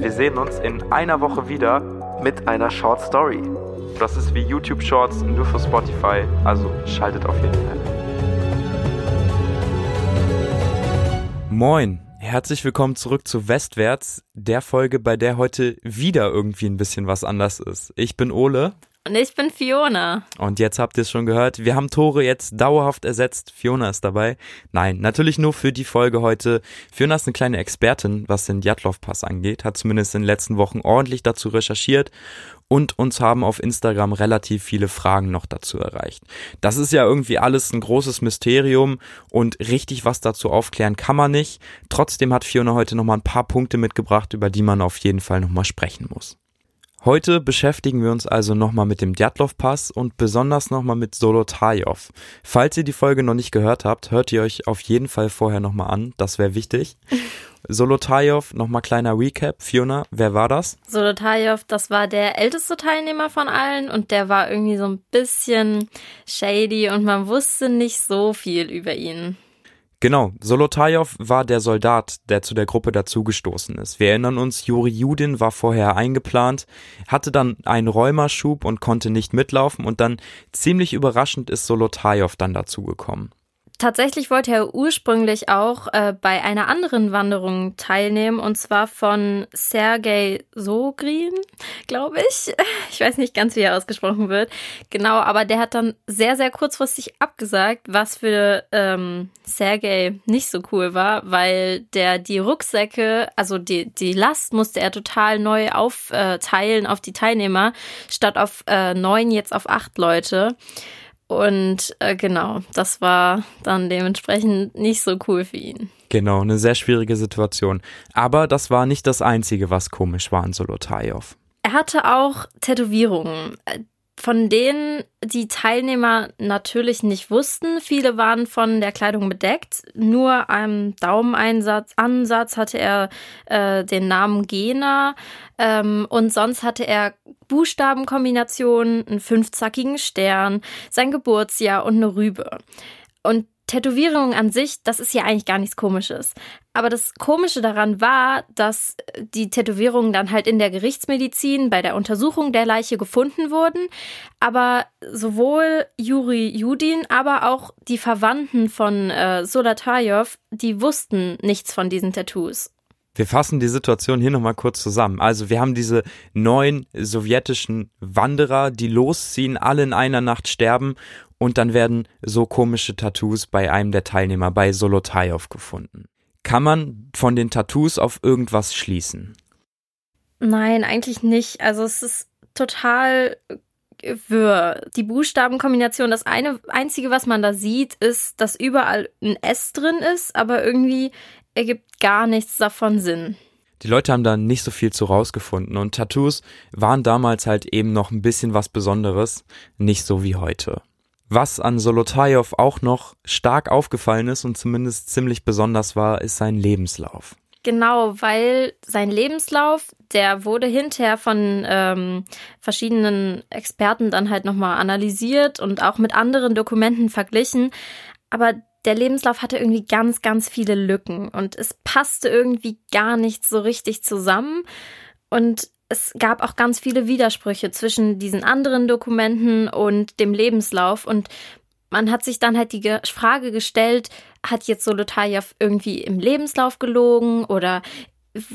Wir sehen uns in einer Woche wieder mit einer Short Story. Das ist wie YouTube Shorts nur für Spotify, also schaltet auf jeden Fall. Moin, herzlich willkommen zurück zu Westwärts, der Folge, bei der heute wieder irgendwie ein bisschen was anders ist. Ich bin Ole. Und ich bin Fiona. Und jetzt habt ihr es schon gehört. Wir haben Tore jetzt dauerhaft ersetzt. Fiona ist dabei. Nein, natürlich nur für die Folge heute. Fiona ist eine kleine Expertin, was den Djatlov-Pass angeht. Hat zumindest in den letzten Wochen ordentlich dazu recherchiert. Und uns haben auf Instagram relativ viele Fragen noch dazu erreicht. Das ist ja irgendwie alles ein großes Mysterium und richtig was dazu aufklären kann man nicht. Trotzdem hat Fiona heute nochmal ein paar Punkte mitgebracht, über die man auf jeden Fall nochmal sprechen muss. Heute beschäftigen wir uns also nochmal mit dem Djatlov-Pass und besonders nochmal mit Solotajew. Falls ihr die Folge noch nicht gehört habt, hört ihr euch auf jeden Fall vorher nochmal an, das wäre wichtig. Solotajew, nochmal kleiner Recap. Fiona, wer war das? Solotajew, das war der älteste Teilnehmer von allen und der war irgendwie so ein bisschen shady und man wusste nicht so viel über ihn. Genau, Solotajew war der Soldat, der zu der Gruppe dazugestoßen ist. Wir erinnern uns, Juri Judin war vorher eingeplant, hatte dann einen Rheumaschub und konnte nicht mitlaufen und dann ziemlich überraschend ist Solotajew dann dazugekommen. Tatsächlich wollte er ursprünglich auch äh, bei einer anderen Wanderung teilnehmen und zwar von Sergei Sogrin, glaube ich. Ich weiß nicht ganz, wie er ausgesprochen wird. Genau, aber der hat dann sehr, sehr kurzfristig abgesagt, was für ähm, Sergei nicht so cool war, weil der die Rucksäcke, also die, die Last musste er total neu aufteilen auf die Teilnehmer, statt auf äh, neun jetzt auf acht Leute. Und äh, genau, das war dann dementsprechend nicht so cool für ihn. Genau, eine sehr schwierige Situation. Aber das war nicht das Einzige, was komisch war an Solotajew. Er hatte auch Tätowierungen von denen die Teilnehmer natürlich nicht wussten. Viele waren von der Kleidung bedeckt. Nur am Daumeneinsatz Ansatz hatte er äh, den Namen Gena ähm, und sonst hatte er Buchstabenkombinationen, einen fünfzackigen Stern, sein Geburtsjahr und eine Rübe. Und Tätowierung an sich, das ist ja eigentlich gar nichts Komisches. Aber das Komische daran war, dass die Tätowierungen dann halt in der Gerichtsmedizin bei der Untersuchung der Leiche gefunden wurden. Aber sowohl Juri Judin, aber auch die Verwandten von äh, Solatajew, die wussten nichts von diesen Tattoos. Wir fassen die Situation hier nochmal kurz zusammen. Also wir haben diese neun sowjetischen Wanderer, die losziehen, alle in einer Nacht sterben und dann werden so komische Tattoos bei einem der Teilnehmer, bei Solotajew, gefunden. Kann man von den Tattoos auf irgendwas schließen? Nein, eigentlich nicht. Also es ist total wirr. Die Buchstabenkombination, das eine einzige, was man da sieht, ist, dass überall ein S drin ist, aber irgendwie ergibt gar nichts davon Sinn. Die Leute haben da nicht so viel zu rausgefunden und Tattoos waren damals halt eben noch ein bisschen was Besonderes, nicht so wie heute. Was an Solotajew auch noch stark aufgefallen ist und zumindest ziemlich besonders war, ist sein Lebenslauf. Genau, weil sein Lebenslauf, der wurde hinterher von ähm, verschiedenen Experten dann halt nochmal analysiert und auch mit anderen Dokumenten verglichen. Aber der Lebenslauf hatte irgendwie ganz, ganz viele Lücken und es passte irgendwie gar nicht so richtig zusammen. Und es gab auch ganz viele Widersprüche zwischen diesen anderen Dokumenten und dem Lebenslauf. Und man hat sich dann halt die Frage gestellt, hat jetzt Solotajew irgendwie im Lebenslauf gelogen oder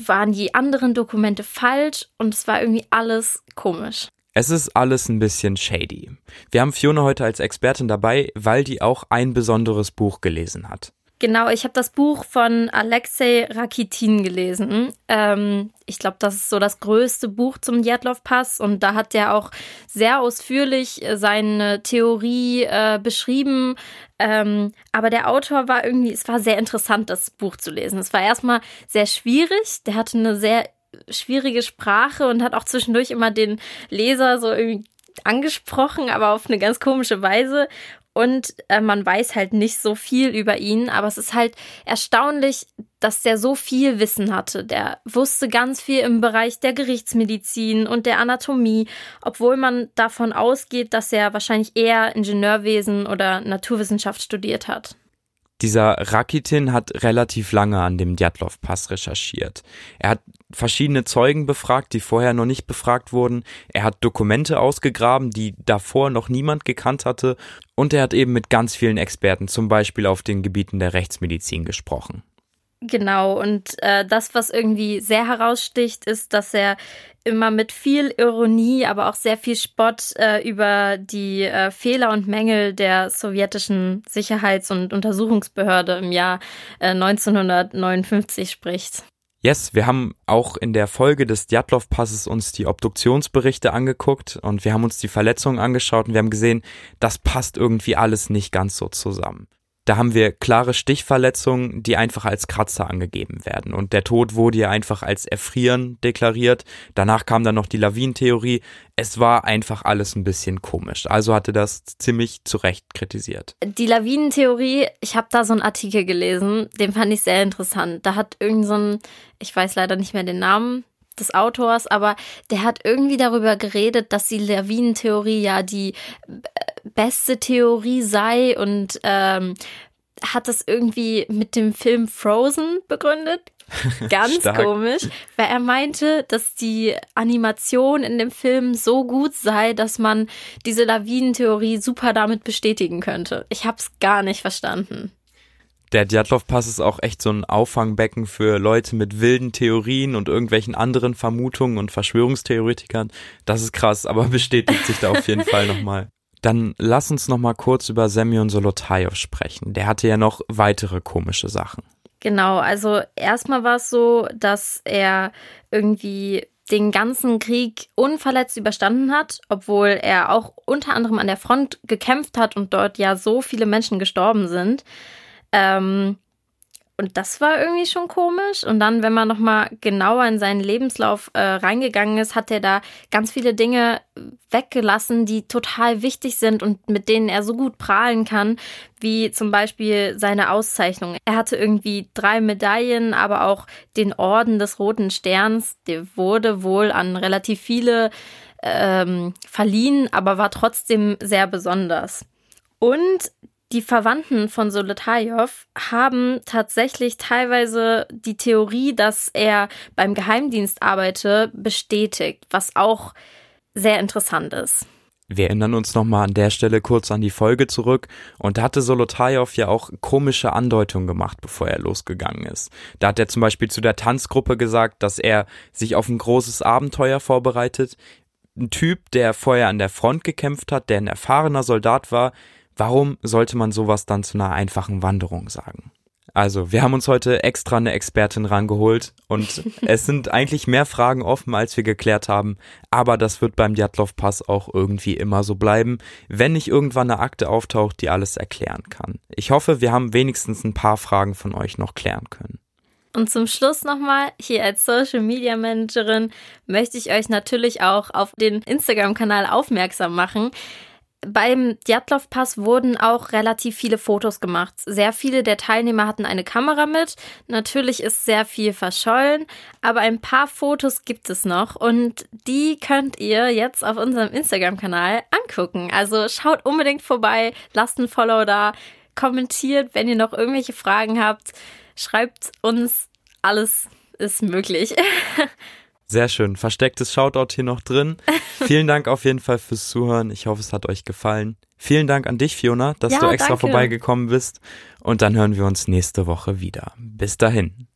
waren die anderen Dokumente falsch? Und es war irgendwie alles komisch. Es ist alles ein bisschen shady. Wir haben Fiona heute als Expertin dabei, weil die auch ein besonderes Buch gelesen hat. Genau, ich habe das Buch von Alexei Rakitin gelesen. Ähm, ich glaube, das ist so das größte Buch zum Djatlov-Pass und da hat er auch sehr ausführlich äh, seine Theorie äh, beschrieben. Ähm, aber der Autor war irgendwie, es war sehr interessant, das Buch zu lesen. Es war erstmal sehr schwierig. Der hatte eine sehr schwierige Sprache und hat auch zwischendurch immer den Leser so irgendwie angesprochen, aber auf eine ganz komische Weise und äh, man weiß halt nicht so viel über ihn, aber es ist halt erstaunlich, dass der so viel Wissen hatte. Der wusste ganz viel im Bereich der Gerichtsmedizin und der Anatomie, obwohl man davon ausgeht, dass er wahrscheinlich eher Ingenieurwesen oder Naturwissenschaft studiert hat. Dieser Rakitin hat relativ lange an dem Djatlov-Pass recherchiert. Er hat verschiedene Zeugen befragt, die vorher noch nicht befragt wurden. Er hat Dokumente ausgegraben, die davor noch niemand gekannt hatte. Und er hat eben mit ganz vielen Experten, zum Beispiel auf den Gebieten der Rechtsmedizin, gesprochen. Genau, und äh, das, was irgendwie sehr heraussticht, ist, dass er immer mit viel Ironie, aber auch sehr viel Spott äh, über die äh, Fehler und Mängel der sowjetischen Sicherheits- und Untersuchungsbehörde im Jahr äh, 1959 spricht. Yes, wir haben auch in der Folge des Djatlov-Passes uns die Obduktionsberichte angeguckt und wir haben uns die Verletzungen angeschaut und wir haben gesehen, das passt irgendwie alles nicht ganz so zusammen. Da haben wir klare Stichverletzungen, die einfach als Kratzer angegeben werden. Und der Tod wurde ja einfach als Erfrieren deklariert. Danach kam dann noch die Lawinentheorie. Es war einfach alles ein bisschen komisch. Also hatte das ziemlich zu Recht kritisiert. Die Lawinentheorie, ich habe da so einen Artikel gelesen, den fand ich sehr interessant. Da hat irgend so ein, ich weiß leider nicht mehr den Namen, des Autors, aber der hat irgendwie darüber geredet, dass die Lawinentheorie ja die beste Theorie sei und ähm, hat das irgendwie mit dem Film Frozen begründet. Ganz komisch, weil er meinte, dass die Animation in dem Film so gut sei, dass man diese Lawinentheorie super damit bestätigen könnte. Ich hab's gar nicht verstanden. Der Djatlov-Pass ist auch echt so ein Auffangbecken für Leute mit wilden Theorien und irgendwelchen anderen Vermutungen und Verschwörungstheoretikern. Das ist krass, aber bestätigt sich da auf jeden Fall nochmal. Dann lass uns noch mal kurz über Semyon Solotayev sprechen. Der hatte ja noch weitere komische Sachen. Genau, also erstmal war es so, dass er irgendwie den ganzen Krieg unverletzt überstanden hat, obwohl er auch unter anderem an der Front gekämpft hat und dort ja so viele Menschen gestorben sind. Ähm, und das war irgendwie schon komisch. Und dann, wenn man nochmal genauer in seinen Lebenslauf äh, reingegangen ist, hat er da ganz viele Dinge weggelassen, die total wichtig sind und mit denen er so gut prahlen kann, wie zum Beispiel seine Auszeichnung. Er hatte irgendwie drei Medaillen, aber auch den Orden des Roten Sterns. Der wurde wohl an relativ viele ähm, verliehen, aber war trotzdem sehr besonders. Und die Verwandten von Solotajew haben tatsächlich teilweise die Theorie, dass er beim Geheimdienst arbeite, bestätigt, was auch sehr interessant ist. Wir erinnern uns nochmal an der Stelle kurz an die Folge zurück und da hatte Solotajew ja auch komische Andeutungen gemacht, bevor er losgegangen ist. Da hat er zum Beispiel zu der Tanzgruppe gesagt, dass er sich auf ein großes Abenteuer vorbereitet. Ein Typ, der vorher an der Front gekämpft hat, der ein erfahrener Soldat war, Warum sollte man sowas dann zu einer einfachen Wanderung sagen? Also, wir haben uns heute extra eine Expertin rangeholt und es sind eigentlich mehr Fragen offen, als wir geklärt haben, aber das wird beim Djatlov-Pass auch irgendwie immer so bleiben, wenn nicht irgendwann eine Akte auftaucht, die alles erklären kann. Ich hoffe, wir haben wenigstens ein paar Fragen von euch noch klären können. Und zum Schluss nochmal, hier als Social Media Managerin möchte ich euch natürlich auch auf den Instagram-Kanal aufmerksam machen. Beim Djatlov-Pass wurden auch relativ viele Fotos gemacht. Sehr viele der Teilnehmer hatten eine Kamera mit. Natürlich ist sehr viel verschollen, aber ein paar Fotos gibt es noch und die könnt ihr jetzt auf unserem Instagram-Kanal angucken. Also schaut unbedingt vorbei, lasst ein Follow da, kommentiert, wenn ihr noch irgendwelche Fragen habt, schreibt uns, alles ist möglich. Sehr schön. Verstecktes Shoutout hier noch drin. Vielen Dank auf jeden Fall fürs Zuhören. Ich hoffe, es hat euch gefallen. Vielen Dank an dich, Fiona, dass ja, du extra danke. vorbeigekommen bist. Und dann hören wir uns nächste Woche wieder. Bis dahin.